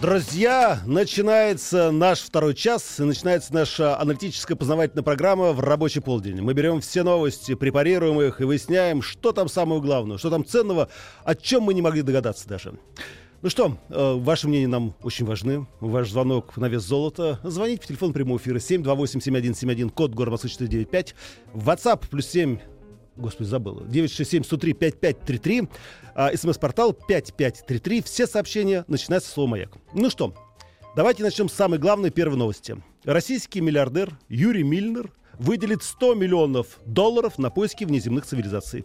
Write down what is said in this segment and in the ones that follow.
Друзья, начинается наш второй час, начинается наша аналитическая познавательная программа в рабочий полдень. Мы берем все новости, препарируем их и выясняем, что там самое главное, что там ценного, о чем мы не могли догадаться даже. Ну что, э, ваше мнение нам очень важны. Ваш звонок на вес золота. Звоните по телефону прямого эфира 728-7171, код города Москвы 495. WhatsApp плюс 7 Господи, забыл. 967-103-5533. А, СМС-портал 5533. Все сообщения начинаются с слова «Маяк». Ну что, давайте начнем с самой главной первой новости. Российский миллиардер Юрий Мильнер выделит 100 миллионов долларов на поиски внеземных цивилизаций.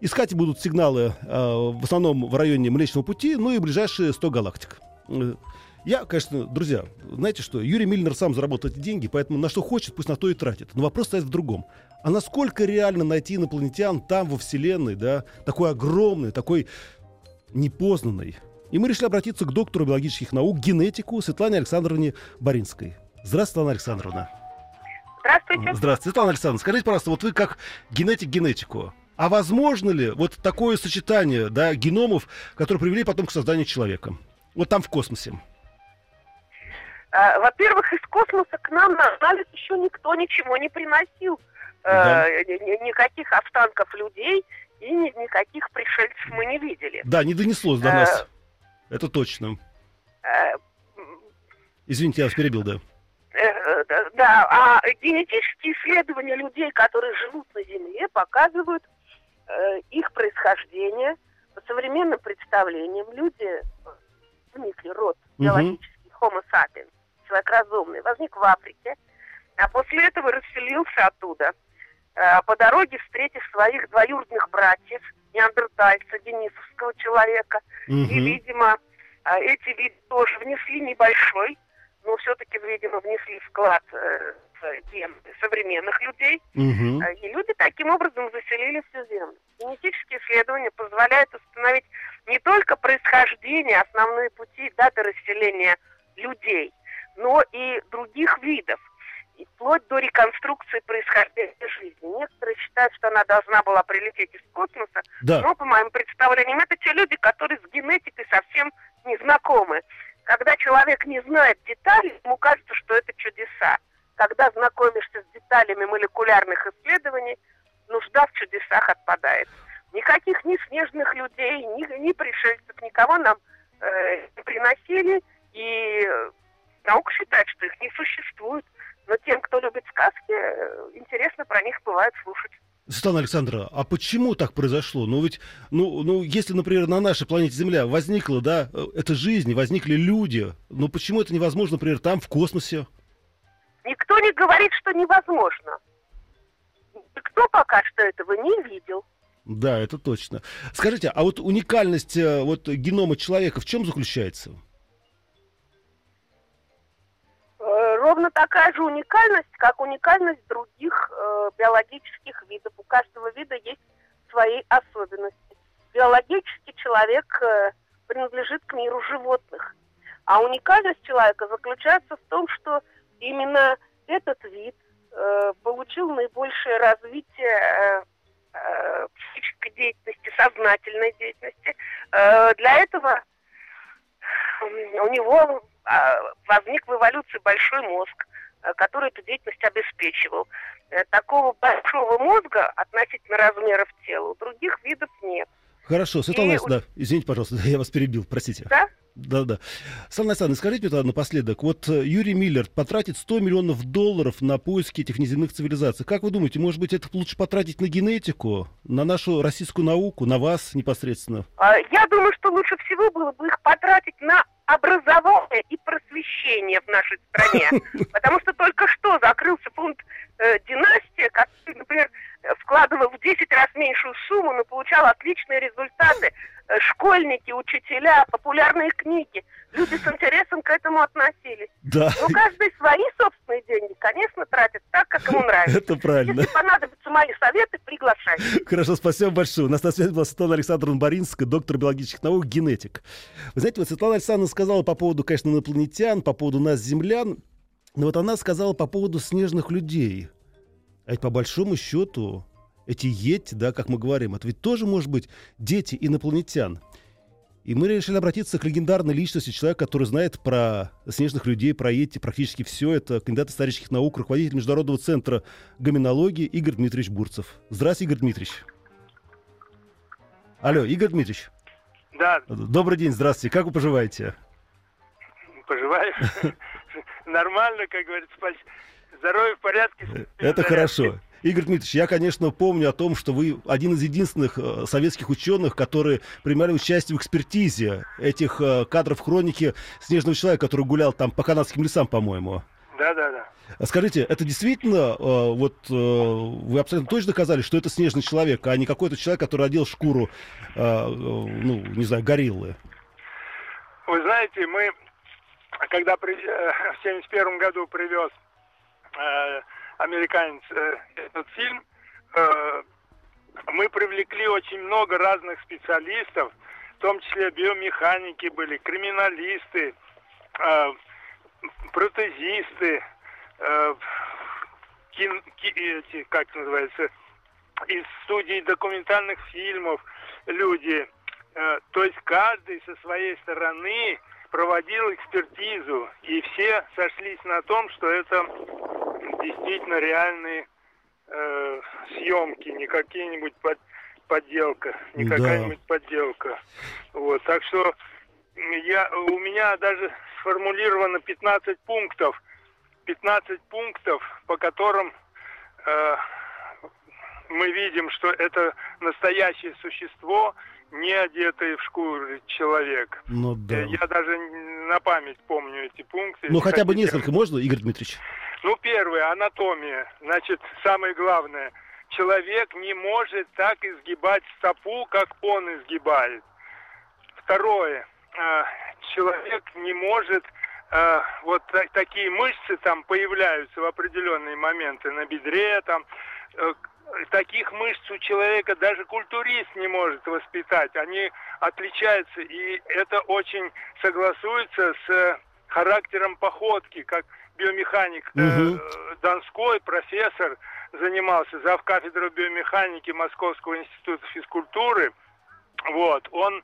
Искать будут сигналы э, в основном в районе Млечного Пути, ну и ближайшие 100 галактик. Я, конечно, друзья, знаете что, Юрий Мильнер сам заработал эти деньги, поэтому на что хочет, пусть на то и тратит. Но вопрос стоит в другом. А насколько реально найти инопланетян там, во Вселенной, да, такой огромный, такой непознанный? И мы решили обратиться к доктору биологических наук, генетику Светлане Александровне Боринской. Здравствуйте, Светлана Александровна. Здравствуйте. Здравствуйте, Светлана Александровна. Скажите, пожалуйста, вот вы как генетик генетику, а возможно ли вот такое сочетание да, геномов, которые привели потом к созданию человека? Вот там в космосе. А, Во-первых, из космоса к нам на анализ еще никто ничего не приносил. Да. Э, ни- Никаких останков людей и ни- никаких пришельцев мы не видели. Да, не донеслось до Э, нас. Это точно. Э, Извините, я вас перебил, да. да, Да, а генетические исследования людей, которые живут на Земле, показывают их происхождение. По современным представлениям люди возникли род биологический Homo sapiens, человек разумный, возник в Африке, а после этого расселился оттуда. Э, По дороге встретив своих двоюродных братьев, неандертальца, денисовского человека, и, Мгм. видимо, а, эти виды тоже внесли небольшой, но все-таки, видимо, внесли вклад э, в гены современных людей. А, И люди таким образом заселили всю Землю. Генетические исследования позволяют установить не только происхождение, основные пути даты расселения людей, но и других видов. И вплоть до реконструкции происхождения жизни. Некоторые считают, что она должна была прилететь из космоса, Да. но, по моим представлениям, это те люди, которые с генетикой совсем не знакомы. Когда человек не знает деталей, ему кажется, что это чудеса. Когда знакомишься с деталями молекулярных исследований, нужда в чудесах отпадает. Никаких ни снежных людей, ни, ни пришельцев, никого нам Светлана Александровна, а почему так произошло? Ну ведь, ну, ну, если, например, на нашей планете Земля возникла, да, э, эта жизнь, возникли люди, ну почему это невозможно, например, там, в космосе? Никто не говорит, что невозможно. Никто пока что этого не видел. Да, это точно. Скажите, а вот уникальность э, вот генома человека в чем заключается? Ровно такая же уникальность, как уникальность других э, биологических видов. У каждого вида есть свои особенности. Биологически человек э, принадлежит к миру животных. А уникальность человека заключается в том, что именно этот вид э, получил наибольшее развитие э, э, психической деятельности, сознательной деятельности. Э, для этого у него возник в эволюции большой мозг, э, который эту деятельность обеспечивал. Э, Такого большого мозга относительно размеров тела у других видов нет. Хорошо, Светлана И Александровна, да, извините, пожалуйста, я вас перебил, простите. Да? Да-да. Светлана Александровна, скажите мне напоследок, вот э, Юрий Миллер потратит 100 миллионов долларов на поиски этих неземных цивилизаций. Как вы думаете, может быть, это лучше потратить на генетику, на нашу российскую науку, на вас непосредственно? А, Я думаю, что лучше всего было бы их потратить на образование и просвещение в нашей стране. Потому что только что закрылся фонд э, «Династия», который, например, вкладывал в 10 раз меньшую сумму, но получал отличные результаты. Э, Школьники, учителя, популярные книги. Люди с интересом к этому относились. Да, Ну, каждый свои собственные деньги, конечно, тратит так, как ему нравится. это правильно. Если понадобится мои советы, приглашайте. Хорошо, спасибо большое. У нас на связи была Светлана Александровна Боринская, доктор биологических наук, генетик. Вы знаете, вот Светлана Александровна сказала по поводу, конечно, инопланетян, по поводу нас, землян, но вот она сказала по поводу снежных людей. А ведь по большому счету эти ети, да, как мы говорим, это ведь тоже может быть дети инопланетян. И мы решили обратиться к легендарной личности, человек, который знает про снежных людей, про Йети, практически все. Это кандидат исторических наук, руководитель Международного центра гоминологии Игорь Дмитриевич Бурцев. Здравствуйте, Игорь Дмитриевич. Алло, Игорь Дмитриевич. Да. Добрый день, здравствуйте. Как вы поживаете? Поживаю. Нормально, как говорится. Здоровье в порядке. Это хорошо. Игорь Дмитриевич, я, конечно, помню о том, что вы один из единственных э, советских ученых, которые принимали участие в экспертизе этих э, кадров хроники Снежного человека, который гулял там по канадским лесам, по-моему. Да, да, да. Скажите, это действительно, э, вот вы абсолютно точно доказали, что это снежный человек, а не какой-то человек, который одел шкуру, ну, не знаю, гориллы? Вы знаете, мы, когда при, в 71 году привез американец э, этот фильм, э, мы привлекли очень много разных специалистов, в том числе биомеханики были, криминалисты, э, протезисты, эти, как называется, из студии документальных фильмов люди. То есть каждый со своей стороны проводил экспертизу, и все сошлись на том, что это действительно реальные э, съемки, не какие-нибудь под, подделка, не Да. какая-нибудь подделка. Вот, так что я, у меня даже сформулировано 15 пунктов, 15 пунктов, по которым э, мы видим, что это настоящее существо, не одетый в шкуру человек. Ну да. Э, Я даже на память помню эти пункты. Ну хотя бы несколько можно, Игорь Дмитриевич? Ну, первое, анатомия. Значит, самое главное. Человек не может так изгибать стопу, как он изгибает. Второе. э, Человек не может... э, Вот та- такие мышцы там появляются в определенные моменты на бедре, там э, таких мышц у человека даже культурист не может воспитать. Они отличаются, и это очень согласуется с э, характером походки, как биомеханик э, Мгм. Донской, профессор, занимался зав кафедрой биомеханики Московского института физкультуры. Вот, он э,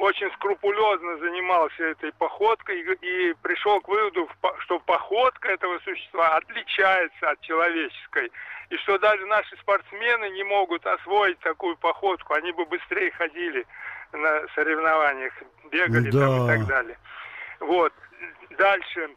очень скрупулезно занимался этой походкой и, и пришел к выводу, что походка этого существа отличается от человеческой. И что даже наши спортсмены не могут освоить такую походку, они бы быстрее ходили на соревнованиях, бегали там Да. и так далее. Вот. Дальше.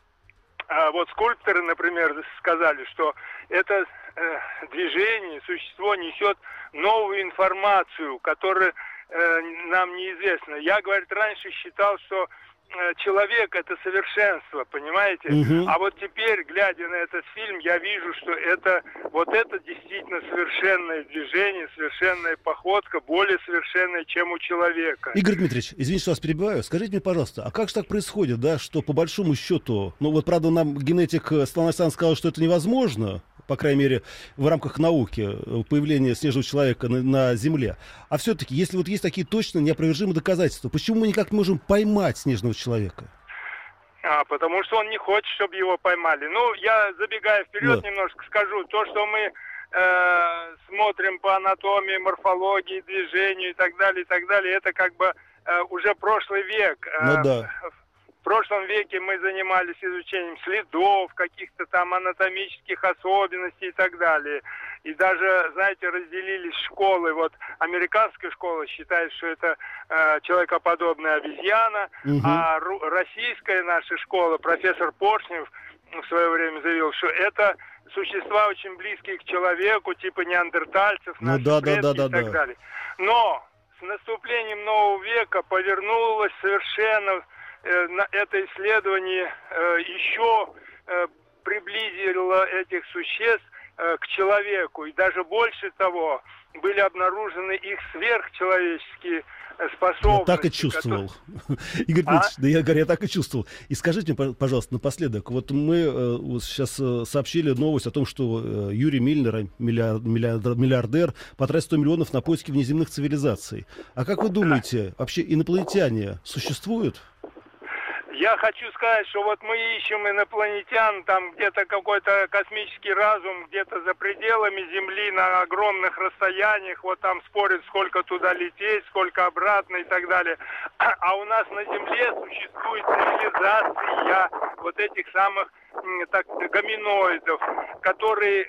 А вот скульпторы, например, сказали, что это э, движение, существо несет новую информацию, которая э, нам неизвестна. Я, говорит, раньше считал, что э, человек это совершенство, понимаете? Мгм. А вот теперь, глядя на этот фильм, я вижу, что это вот это действительно совершенное движение, совершенная походка, более совершенная, чем у человека. Игорь Дмитриевич, извините, что вас перебиваю. Скажите мне, пожалуйста, а как же так происходит, да, что по большому счету, ну вот правда нам генетик э, Александровна сказал, что это невозможно, по крайней мере, в рамках науки, э, появления снежного человека на, на Земле. А все-таки, если вот есть такие точно неопровержимые доказательства, почему мы никак не можем поймать снежного человека? А, потому что он не хочет, чтобы его поймали. Ну, я забегая вперед Да. немножко скажу, то, что мы э, смотрим по анатомии, морфологии, движению и так далее, и так далее, это как бы э, уже прошлый век. Э, Ну да. В прошлом веке мы занимались изучением следов, каких-то там анатомических особенностей и так далее. И даже, знаете, разделились школы. Вот американская школа считает, что это э, человекоподобная обезьяна, Мгм. а ру- российская наша школа, профессор Поршнев в свое время заявил, что это существа очень близкие к человеку, типа неандертальцев, Ну да, да, да, да, и так да. далее. Но с наступлением нового века повернулось совершенно на это исследование э, еще э, приблизило этих существ э, к человеку. И даже больше того, были обнаружены их сверхчеловеческие способности. Я так и чувствовал. Которые... Игорь а? Да я говорю, я так и чувствовал. И скажите мне, пожалуйста, напоследок, вот мы э, вот сейчас э, сообщили новость о том, что э, Юрий Мильнер, миллиард, миллиардер, миллиардер, потратил 100 миллионов на поиски внеземных цивилизаций. А как вы думаете, вообще инопланетяне существуют? Я хочу сказать, что вот мы ищем инопланетян, там где-то какой-то космический разум, где-то за пределами Земли на огромных расстояниях, вот там спорят, сколько туда лететь, сколько обратно и так далее. А у нас на Земле существует цивилизация вот этих самых так, гоминоидов, которые э,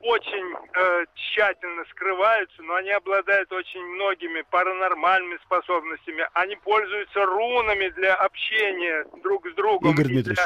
очень э, тщательно скрываются, но они обладают очень многими паранормальными способностями. Они пользуются рунами для общения друг с другом. Игорь Дмитриевич,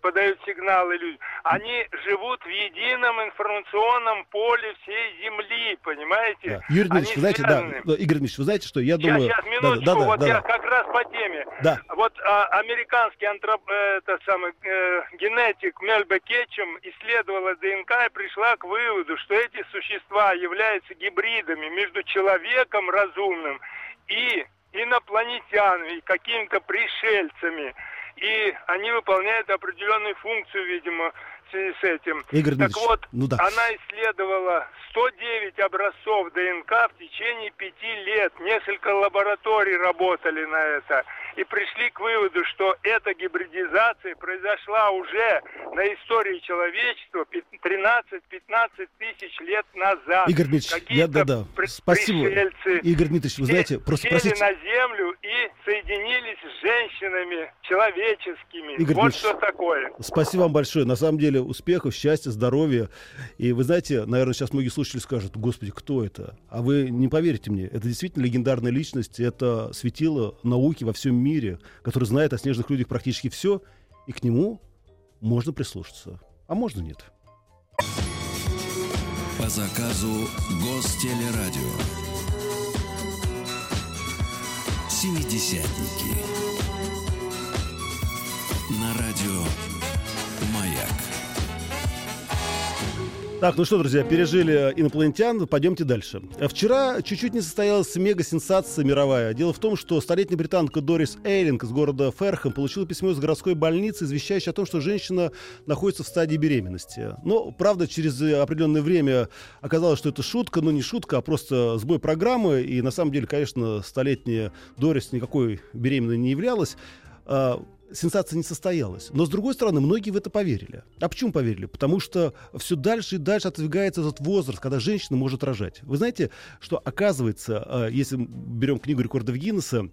подают сигналы людям. Они живут в едином информационном поле всей Земли, понимаете? Да. Юрий Дмитриевич, вы знаете, да, Игорь Дмитриевич, вы знаете, что я сейчас, думаю... Сейчас, минуточку, да, да, вот да, я да. как раз по теме. Да. Вот а, американский антроп, э, это самый, э, генетик Мельбе Кетчем исследовала ДНК и пришла к выводу, что эти существа являются гибридами между человеком разумным и инопланетянами, какими-то пришельцами и они выполняют определенную функцию, видимо, в связи с этим. Игорь так вот, ну да. она исследовала 109 образцов ДНК в течение пяти лет. Несколько лабораторий работали на это и пришли к выводу, что эта гибридизация произошла уже на истории человечества 13-15 тысяч лет назад. Игорь Дмитриевич, я, да, да. Спасибо. Игорь Дмитриевич, вы знаете, просто простите. на землю и соединились с женщинами человеческими. Игорь вот что такое. Спасибо вам большое. На самом деле успехов, счастья, здоровья. И вы знаете, наверное, сейчас многие слушатели скажут, господи, кто это? А вы не поверите мне, это действительно легендарная личность, это светило науки во всем мире, который знает о снежных людях практически все, и к нему можно прислушаться, а можно нет. По заказу Гостелерадио. Семидесятники. На радио «Маяк». Так, ну что, друзья, пережили инопланетян, пойдемте дальше. Вчера чуть-чуть не состоялась мега-сенсация мировая. Дело в том, что столетняя британка Дорис Эйлинг из города Ферхэм получила письмо из городской больницы, извещающее о том, что женщина находится в стадии беременности. Но, правда, через определенное время оказалось, что это шутка, но не шутка, а просто сбой программы. И на самом деле, конечно, столетняя Дорис никакой беременной не являлась а, сенсация не состоялась. Но, с другой стороны, многие в это поверили. А почему поверили? Потому что все дальше и дальше отодвигается этот возраст, когда женщина может рожать. Вы знаете, что оказывается, а, если берем книгу рекордов Гиннесса,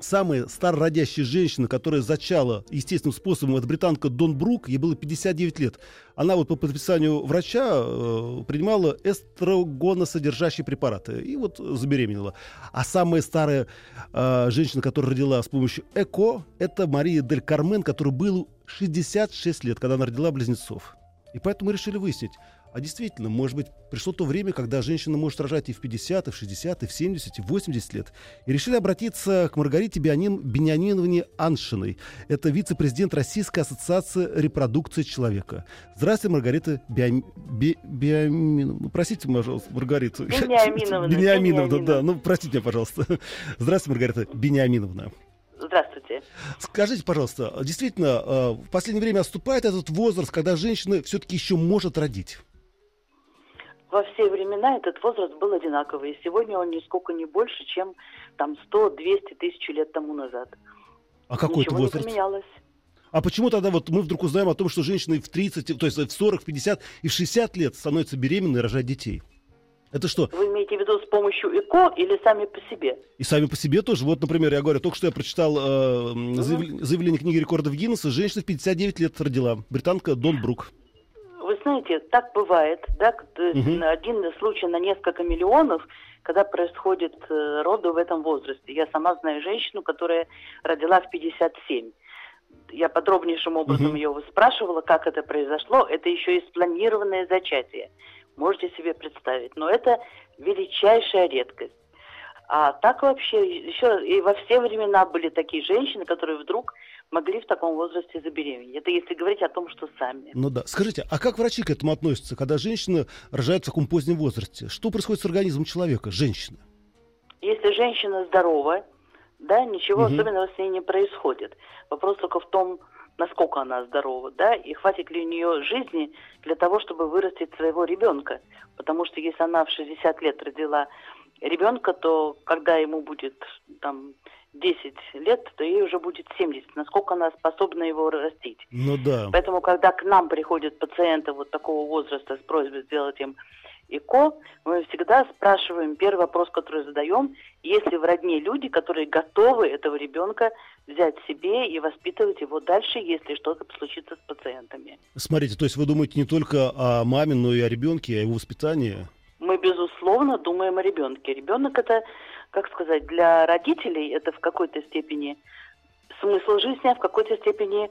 самая старородящая женщина, которая зачала естественным способом, это британка Дон Брук, ей было 59 лет. Она вот по подписанию врача э, принимала эстрогоносодержащие препараты и вот забеременела. А самая старая э, женщина, которая родила с помощью ЭКО, это Мария Дель Кармен, которой было 66 лет, когда она родила близнецов. И поэтому мы решили выяснить, а действительно, может быть, пришло то время, когда женщина может рожать и в 50, и в 60, и в 70, и в 80 лет. И решили обратиться к Маргарите Бианин, Бениаминовне Аншиной. Это вице-президент Российской ассоциации репродукции человека. Здравствуйте, Маргарита Биам... Би... Биаминовна. Ну, простите, пожалуйста, Маргарита. Бениаминовна. Бениаминовна, да. Ну, простите меня, пожалуйста. Здравствуйте, Маргарита Бениаминовна. Здравствуйте. Скажите, пожалуйста, действительно, э, в последнее время отступает этот возраст, когда женщина все-таки еще может родить? Во все времена этот возраст был одинаковый. И сегодня он нисколько не больше, чем там 100-200 тысяч лет тому назад. А какой Ничего это возраст? не поменялось. А почему тогда вот мы вдруг узнаем о том, что женщины в 30, то есть в 40, в 50 и в 60 лет становятся беременны и рожать детей? Это что? Вы имеете в виду с помощью ЭКО или сами по себе? И сами по себе тоже. Вот, например, я говорю, только что я прочитал э, заявление, заявление книги рекордов Гиннесса. Женщина в 59 лет родила. Британка Дон Брук. Знаете, так бывает, да, угу. один случай на несколько миллионов, когда происходит э, роды в этом возрасте. Я сама знаю женщину, которая родила в 57. Я подробнейшим образом угу. ее спрашивала, как это произошло. Это еще и спланированное зачатие. Можете себе представить. Но это величайшая редкость. А так вообще, еще и во все времена были такие женщины, которые вдруг могли в таком возрасте забеременеть. Это если говорить о том, что сами. Ну да. Скажите, а как врачи к этому относятся, когда женщина рожает в таком позднем возрасте? Что происходит с организмом человека, женщины? Если женщина здорова, да, ничего угу. особенного с ней не происходит. Вопрос только в том, насколько она здорова, да, и хватит ли у нее жизни для того, чтобы вырастить своего ребенка. Потому что если она в 60 лет родила ребенка, то когда ему будет там 10 лет, то ей уже будет 70. Насколько она способна его растить. Ну да. Поэтому, когда к нам приходят пациенты вот такого возраста с просьбой сделать им ЭКО, мы всегда спрашиваем, первый вопрос, который задаем, есть ли в родне люди, которые готовы этого ребенка взять себе и воспитывать его дальше, если что-то случится с пациентами. Смотрите, то есть вы думаете не только о маме, но и о ребенке, о его воспитании? Мы, безусловно, думаем о ребенке. Ребенок это, как сказать, для родителей это в какой-то степени смысл жизни, а в какой-то степени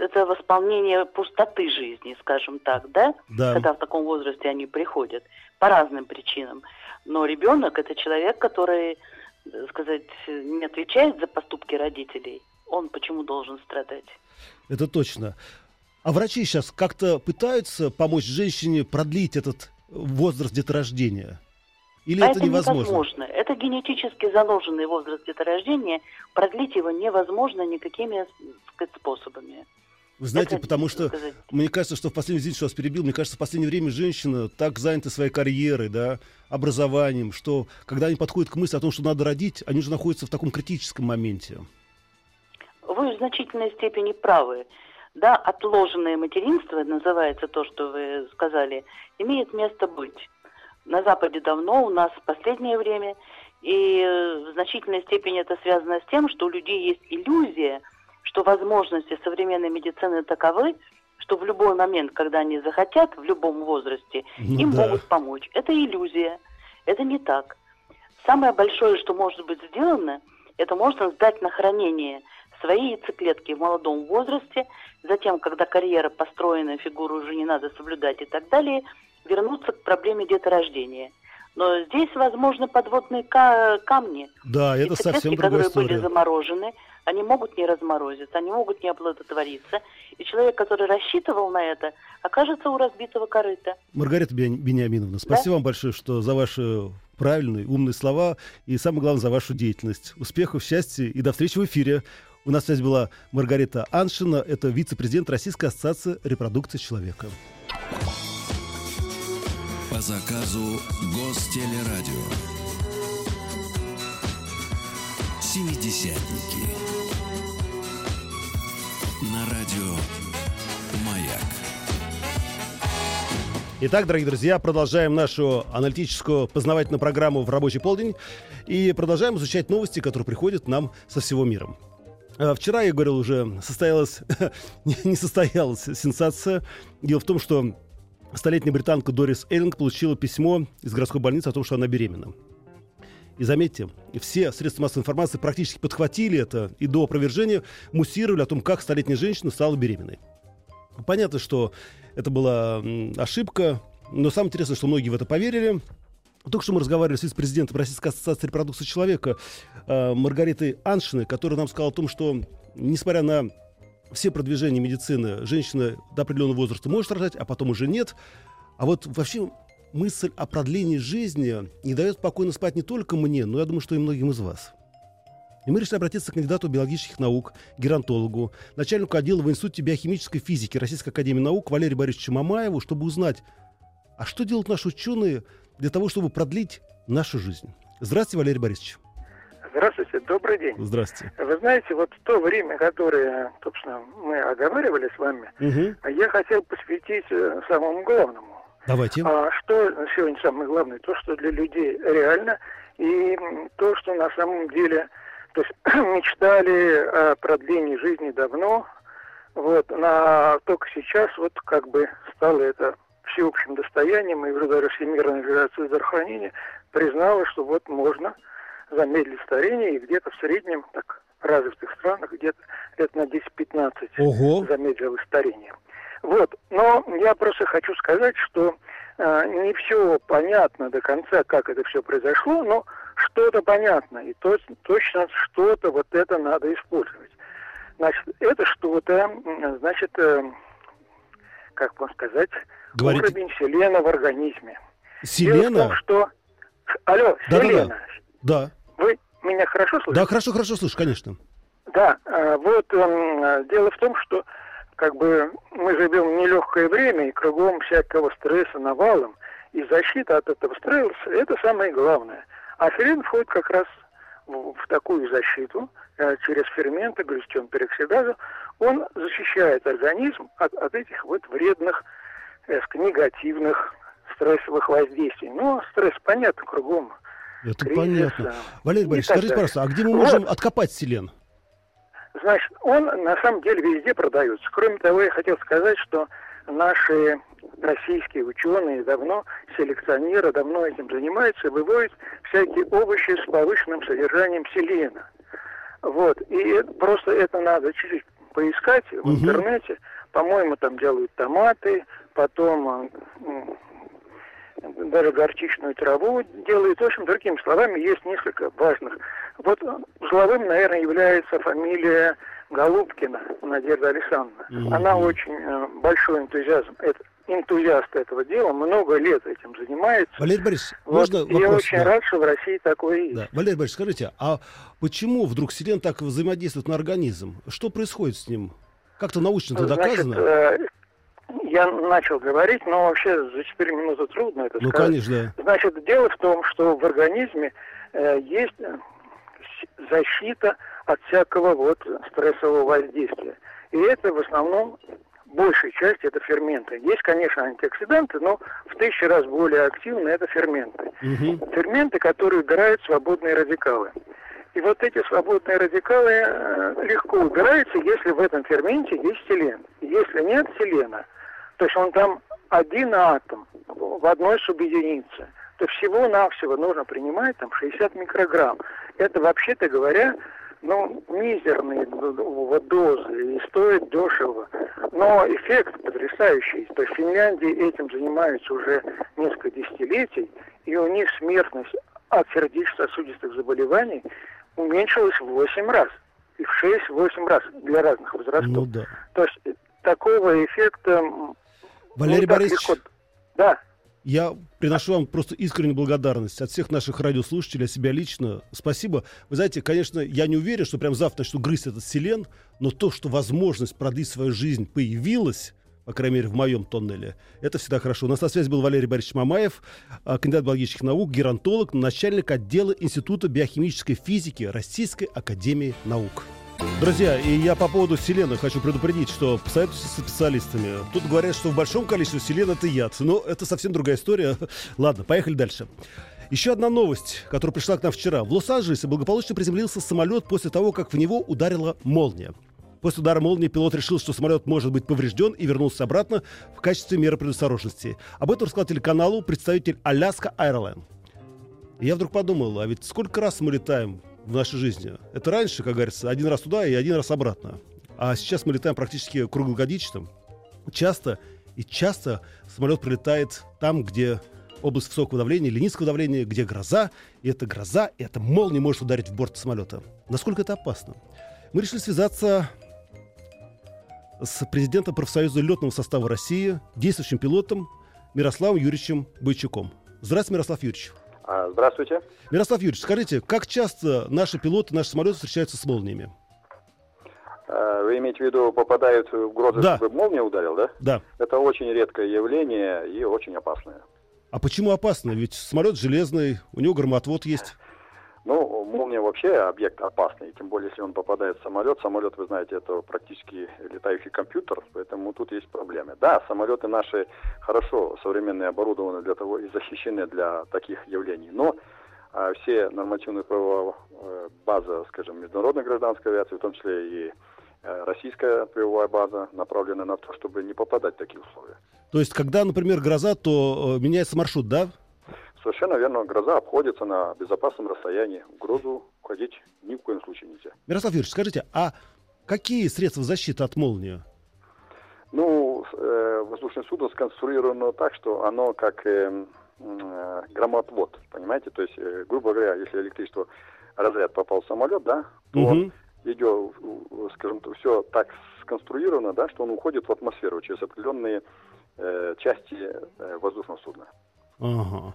это восполнение пустоты жизни, скажем так, да? Да. Когда в таком возрасте они приходят по разным причинам. Но ребенок это человек, который, э, сказать, не отвечает за поступки родителей. Он почему должен страдать? Это точно. А врачи сейчас как-то пытаются помочь женщине продлить этот возраст деторождения? Или а это, это невозможно? невозможно. Это генетически заложенный возраст деторождения. Продлить его невозможно никакими сказать, способами. Вы знаете, Это, потому что сказать, мне кажется, что в последнее, извините, что вас перебил, мне кажется, в последнее время женщина так занята своей карьерой, да, образованием, что когда они подходят к мысли о том, что надо родить, они уже находятся в таком критическом моменте. Вы в значительной степени правы. Да, отложенное материнство, называется то, что вы сказали, имеет место быть. На Западе давно, у нас в последнее время. И в значительной степени это связано с тем, что у людей есть иллюзия – что возможности современной медицины таковы, что в любой момент, когда они захотят, в любом возрасте, Ну им да. могут помочь. Это иллюзия. Это не так. Самое большое, что может быть сделано, это можно сдать на хранение свои яйцеклетки в молодом возрасте, затем, когда карьера построена, фигуру уже не надо соблюдать и так далее, вернуться к проблеме деторождения. Но здесь возможны подводные ка- камни. Да, это Яйцеклетки, совсем другая которые были история. заморожены, они могут не разморозиться, они могут не оплодотвориться. И человек, который рассчитывал на это, окажется у разбитого корыта. Маргарита Бен- Бениаминовна, спасибо вам большое, что за ваши правильные, умные слова и, самое главное, за вашу деятельность. Успехов, счастья и до встречи в эфире. У нас связь была Маргарита Аншина, это вице-президент Российской ассоциации репродукции человека. По заказу Гостелерадио. Семидесятники. На радио Маяк. Итак, дорогие друзья, продолжаем нашу аналитическую познавательную программу в рабочий полдень и продолжаем изучать новости, которые приходят нам со всего мира. А, Вчера, я говорил уже, состоялась, не состоялась сенсация. Дело в том, что столетняя британка Дорис Эллинг получила письмо из городской больницы о том, что она беременна. И заметьте, все средства массовой информации практически подхватили это и до опровержения муссировали о том, как столетняя женщина стала беременной. Понятно, что это была ошибка, но самое интересное, что многие в это поверили. Только что мы разговаривали с вице-президентом Российской ассоциации репродукции человека э, Маргаритой Аншиной, которая нам сказала о том, что, несмотря на все продвижения медицины, женщина до определенного возраста может рожать, а потом уже нет. А вот вообще мысль о продлении жизни не дает спокойно спать не только мне, но я думаю, что и многим из вас. И мы решили обратиться к кандидату биологических наук, геронтологу, начальнику отдела в Институте биохимической физики Российской академии наук Валерию Борисовичу Мамаеву, чтобы узнать, а что делают наши ученые для того, чтобы продлить нашу жизнь. Здравствуйте, Валерий Борисович. Здравствуйте, добрый день. Здравствуйте. Вы знаете, вот в то время, которое, собственно, мы оговаривали с вами, Мгм. я хотел посвятить э, самому главному. Давайте. А что сегодня самое главное? То, что для людей реально, и то, что на самом деле, то есть мечтали о продлении жизни давно, вот, на, только сейчас вот как бы стало это всеобщим достоянием, и уже даже Всемирная организация здравоохранения признала, что вот можно замедлить старение, и где-то в среднем, так, в развитых странах, где-то лет на 10-15 Ого. замедлилось старение. Вот, но я просто хочу сказать, что э, не все понятно до конца, как это все произошло, но что-то понятно, и то, точно что-то вот это надо использовать. Значит, это что-то, значит, э, как вам сказать, Говорите. уровень селена в организме. Дело в Селена? том, что... Алло, Да-да-да. селена. Да. Вы меня хорошо слышите? Да, хорошо, хорошо, слышу, конечно. Да, э, вот эм, э, дело в том, что как бы мы живем в нелегкое время, и кругом всякого стресса навалом, и защита от этого стресса – это самое главное. А селен входит как раз в, в такую защиту э, через ферменты, глюстен пероксидазу. Он защищает организм от, от этих вот вредных, э, ск- негативных стрессовых воздействий. Ну, стресс, понятно, кругом. Это Кризис, понятно. Валерий Борисович, скажите, далее. пожалуйста, а где мы Вот. можем откопать селен? Значит, он на самом деле везде продается. Кроме того, я хотел сказать, что наши российские ученые давно, селекционеры давно этим занимаются, выводят всякие овощи с повышенным содержанием селена. Вот. И просто это надо чуть-чуть поискать в Мгм. интернете. По-моему, там делают томаты, потом даже горчичную траву делают. В общем, другими словами, есть несколько важных. Вот узловым, наверное, является фамилия Голубкина Надежда Александровна. Мгм. Она очень э, большой энтузиазм, это, энтузиаст этого дела, много лет этим занимается. Валерий Борисович, Вот, можно и я вопрос? очень Да. рад, что в России такое есть. Да. Валерий Борисович, скажите, а почему вдруг селен так взаимодействует на организм? Что происходит с ним? Как-то научно это Значит, доказано? э, я начал говорить, но вообще за 4 минуты трудно это ну, сказать. конечно, да. Значит, дело в том, что в организме э, есть защита от всякого вот стрессового воздействия. И это в основном большая часть это ферменты. Есть, конечно, антиоксиданты, но в тысячу раз более активны это ферменты. Мгм. Ферменты, которые убирают свободные радикалы. И вот эти свободные радикалы э, легко убираются, если в этом ферменте есть селен. Если нет селена, то есть он там один атом в одной субъединице, то всего-навсего нужно принимать там 60 микрограмм. Это, вообще-то говоря, ну, мизерные дозы и стоит дешево. Но эффект потрясающий. То есть в Финляндии этим занимаются уже несколько десятилетий, и у них смертность от сердечно-сосудистых заболеваний уменьшилась в 8 раз. И в 6-8 раз для разных возрастов. Ну да. То есть такого эффекта... Валерий так Борисович, легко- Да, я приношу вам просто искреннюю благодарность от всех наших радиослушателей, от себя лично. Спасибо. Вы знаете, конечно, я не уверен, что прям завтра начну грызть этот селен, но то, что возможность продлить свою жизнь появилась, по крайней мере, в моем тоннеле. Это всегда хорошо. У нас на связи был Валерий Борисович Мамаев, а, кандидат биологических наук, геронтолог, начальник отдела Института биохимической физики Российской Академии Наук. Друзья, и я по поводу селена хочу предупредить, что посоветуйтесь со специалистами. Тут говорят, что в большом количестве селен это яд. Но это совсем другая история. Ладно, поехали дальше. Еще одна новость, которая пришла к нам вчера. В Лос-Анджелесе благополучно приземлился самолет после того, как в него ударила молния. После удара молнии пилот решил, что самолет может быть поврежден и вернулся обратно в качестве меры предосторожности. Об этом рассказал телеканалу представитель Аляска Airlines. Я вдруг подумал, а ведь сколько раз мы летаем в нашей жизни? Это раньше, как говорится, один раз туда и один раз обратно. А сейчас мы летаем практически круглогодично. Часто и часто самолет прилетает там, где область высокого давления или низкого давления, где гроза, и эта гроза, и эта молния может ударить в борт самолета. Насколько это опасно? Мы решили связаться с президентом профсоюза летного состава России, действующим пилотом Мирославом Юрьевичем Бойчуком. Здравствуйте, Мирослав Юрьевич. А, Здравствуйте. Мирослав Юрьевич, скажите, как часто наши пилоты, наши самолеты встречаются с молниями? А, Вы имеете в виду, попадают в грозы, Да. чтобы молния ударил, да? Да. Это очень редкое явление и очень опасное. А почему опасно? Ведь самолет железный, у него громотвод есть. Ну, молния вообще объект опасный, тем более, если он попадает в самолет. Самолет, вы знаете, это практически летающий компьютер, поэтому тут есть проблемы. Да, самолеты наши хорошо современные, оборудованы для того и защищены для таких явлений, но а, все нормативные правовая э, база, скажем, международной гражданской авиации, в том числе и э, российская правовая база, направлена на то, чтобы не попадать в такие условия. То есть, когда, например, гроза, то э, меняется маршрут, да? Совершенно верно, гроза обходится на безопасном расстоянии. В грозу ходить ни в коем случае нельзя. Мирослав Юрьевич, скажите, а какие средства защиты от молнии? Ну, э, воздушное судно сконструировано так, что оно как э, э, громотвод, понимаете? То есть, э, грубо говоря, если электричество, разряд попал в самолет, да, то Мгм. идет, скажем так, все так сконструировано, да, что он уходит в атмосферу через определенные э, части э, воздушного судна. Ага.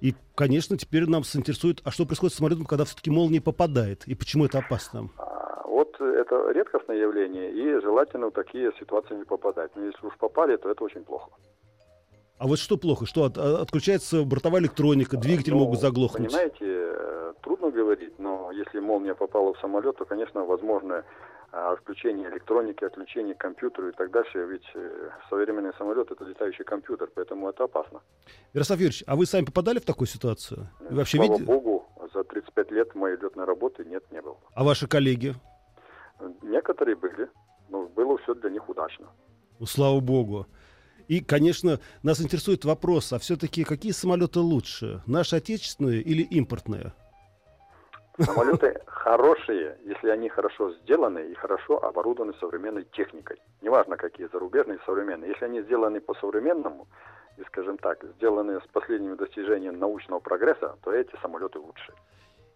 И, конечно, теперь нам интересует, а что происходит с самолетом, когда все-таки молния попадает, и почему это опасно? А, вот это редкостное явление, и желательно в такие ситуации не попадать. Но если уж попали, то это очень плохо. А вот что плохо? Что от, отключается бортовая электроника, двигатели ну, могут заглохнуть? Понимаете, э, трудно говорить, но если молния попала в самолет, то, конечно, возможно а, отключение электроники, отключение компьютера и так дальше. Ведь э, современный самолет это летающий компьютер, поэтому это опасно. Ярослав Юрьевич, а вы сами попадали в такую ситуацию? Вы вообще Слава видите? богу, за 35 лет моей летной работы нет, не было. А ваши коллеги? Некоторые были, но было все для них удачно. Ну, слава богу. И, конечно, нас интересует вопрос, а все-таки какие самолеты лучше, наши отечественные или импортные? Самолеты хорошие, если они хорошо сделаны и хорошо оборудованы современной техникой. Неважно, какие зарубежные современные. Если они сделаны по-современному, и, скажем так, сделаны с последними достижениями научного прогресса, то эти самолеты лучшие.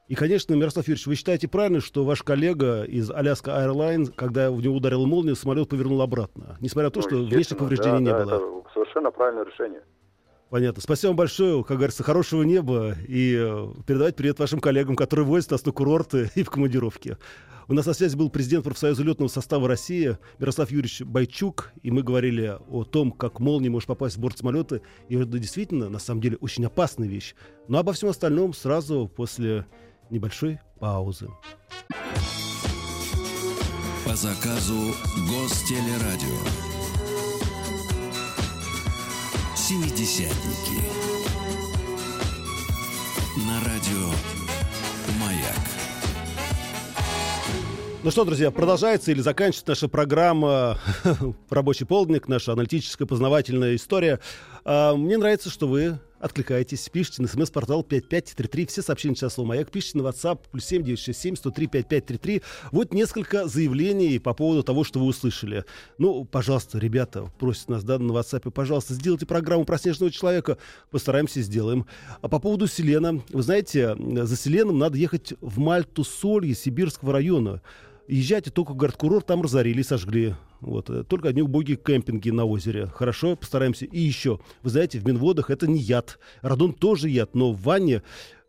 И, конечно, Мирослав Юрьевич, вы считаете правильно, что ваш коллега из Alaska Airlines, когда в него ударила молния, самолет повернул обратно, несмотря на то, ну, что внешних повреждений да, не да, было? Это совершенно правильное решение. Понятно. Спасибо вам большое, как говорится, хорошего неба и э, передавать привет вашим коллегам, которые возят нас на курорты и в командировке. У нас на связи был президент профсоюза летного состава России Мирослав Юрьевич Байчук, и мы говорили о том, как молния может попасть в борт самолета, и это действительно, на самом деле, очень опасная вещь. Но обо всем остальном сразу после небольшой паузы. По заказу Гостелерадио. Семидесятники. На радио «Маяк». Ну что, друзья, продолжается или заканчивается наша программа «Рабочий полдник», наша аналитическая познавательная история. А, мне нравится, что вы откликаетесь, пишите на смс-портал 5533, все сообщения сейчас слово «Маяк», пишите на WhatsApp плюс 7967 103 5533. Вот несколько заявлений по поводу того, что вы услышали. Ну, пожалуйста, ребята, просят нас, да, на WhatsApp, пожалуйста, сделайте программу про снежного человека, постараемся, сделаем. А по поводу Селена, вы знаете, за Селеном надо ехать в Мальту-Солье Сибирского района. Езжайте только в город-курорт, там разорили, сожгли. Вот. Э, только одни убогие кемпинги на озере. Хорошо, постараемся. И еще, вы знаете, в Минводах это не яд. Радон тоже яд, но в ванне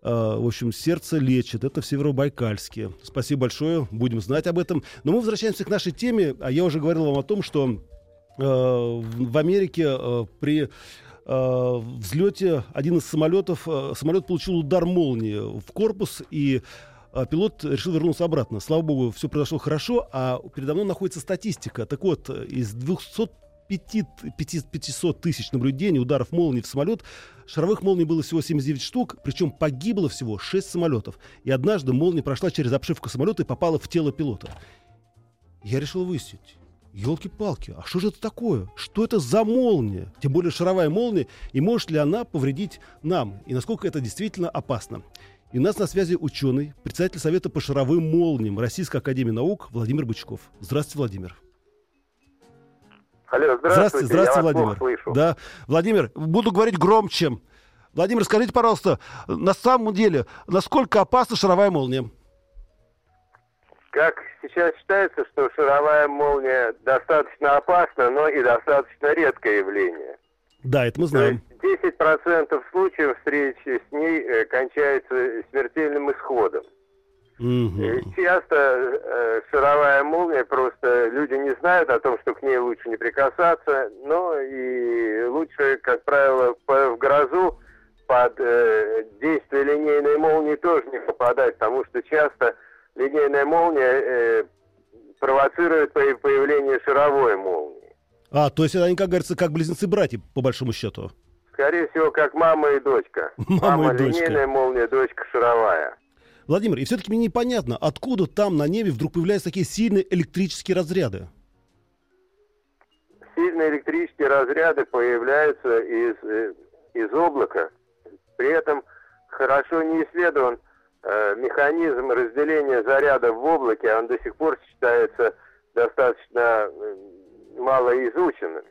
э, в общем, сердце лечит. Это в Северобайкальске. Спасибо большое, будем знать об этом. Но мы возвращаемся к нашей теме. А я уже говорил вам о том, что э, в Америке э, при э, взлете один из самолетов, э, самолет получил удар молнии в корпус и пилот решил вернуться обратно. Слава богу, все произошло хорошо, а передо мной находится статистика. Так вот, из 200 500 тысяч наблюдений ударов молний в самолет. Шаровых молний было всего 79 штук, причем погибло всего 6 самолетов. И однажды молния прошла через обшивку самолета и попала в тело пилота. Я решил выяснить. Елки-палки, а что же это такое? Что это за молния? Тем более шаровая молния, и может ли она повредить нам? И насколько это действительно опасно? И у нас на связи ученый, председатель Совета по шаровым молниям Российской Академии Наук Владимир Бычков. Здравствуйте, Владимир. Алло, здравствуйте, здравствуйте, здравствуйте Владимир. Слышу. Да, Владимир, буду говорить громче. Владимир, скажите, пожалуйста, на самом деле, насколько опасна шаровая молния? Как сейчас считается, что шаровая молния достаточно опасна, но и достаточно редкое явление. Да, это мы знаем. 10% случаев встречи с ней э, кончается смертельным исходом. Угу. Часто э, шаровая молния, просто люди не знают о том, что к ней лучше не прикасаться, но и лучше, как правило, по, в грозу под э, действие линейной молнии тоже не попадать, потому что часто линейная молния э, провоцирует появление шаровой молнии. А, то есть они, как говорится, как близнецы-братья, по большому счету. Скорее всего, как мама и дочка. Мама, мама и дочка. линейная молния, дочка шаровая. Владимир, и все-таки мне непонятно, откуда там на небе вдруг появляются такие сильные электрические разряды? Сильные электрические разряды появляются из, э, из облака. При этом хорошо не исследован э, механизм разделения заряда в облаке, он до сих пор считается достаточно э, мало изученным.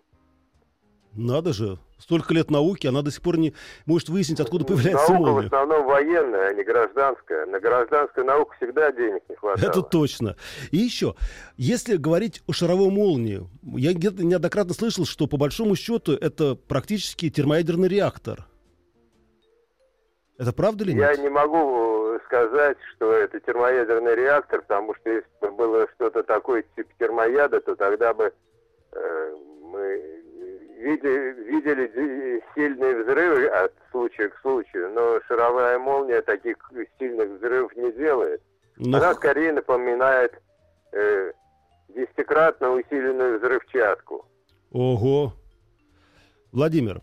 Надо же. Столько лет науки, она до сих пор не может выяснить, откуда появляется Наука молния. в основном военная, а не гражданская. На гражданскую науку всегда денег не хватало. Это точно. И еще, если говорить о шаровой молнии, я где-то неоднократно слышал, что по большому счету это практически термоядерный реактор. Это правда или Я нет? не могу сказать, что это термоядерный реактор, потому что если бы было что-то такое типа термояда, то тогда бы мы види- видели сильные взрывы от случая к случаю, но шаровая молния таких сильных взрывов не делает. Но Она скорее напоминает э, десятикратно усиленную взрывчатку. Ого. Владимир,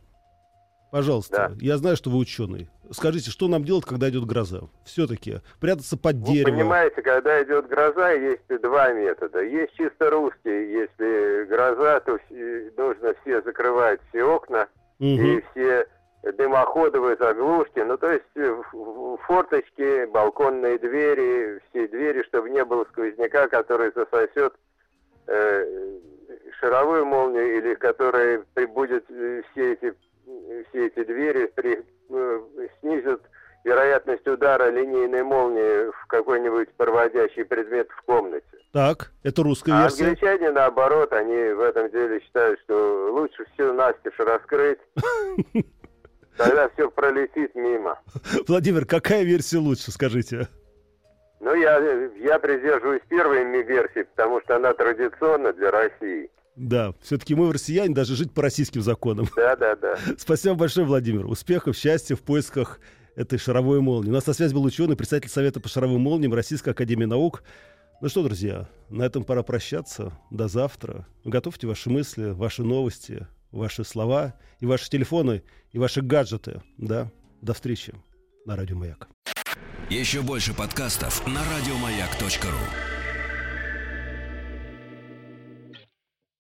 пожалуйста, Да. я знаю, что вы ученый. Скажите, что нам делать, когда идет гроза? Все-таки прятаться под Вы дерево. понимаете, когда идет гроза, есть два метода. Есть чисто русский, если гроза, то нужно все закрывать все окна Мгм. и все дымоходовые заглушки, ну то есть э, форточки, балконные двери, все двери, чтобы не было сквозняка, который засосет э, шаровую молнию или который прибудет э, все эти все эти двери при, э, снизит вероятность удара линейной молнии в какой-нибудь проводящий предмет в комнате. Так, это русская А версия. англичане, наоборот, они в этом деле считают, что лучше все настежь раскрыть, тогда все пролетит мимо. Владимир, какая версия лучше, скажите? Ну, я, я придерживаюсь первой версии, потому что она традиционна для России. Да, все-таки мы, россияне, даже жить по российским законам. Да-да-да. Спасибо большое, Владимир. Успехов, счастья в поисках этой шаровой молнии. У нас на связи был ученый, председатель Совета по шаровым молниям Российской Академии Наук. Ну что, друзья, на этом пора прощаться. До завтра. Готовьте ваши мысли, ваши новости, ваши слова и ваши телефоны, и ваши гаджеты. Да, до встречи на Радио Маяк. Еще больше подкастов на радиомаяк.ру.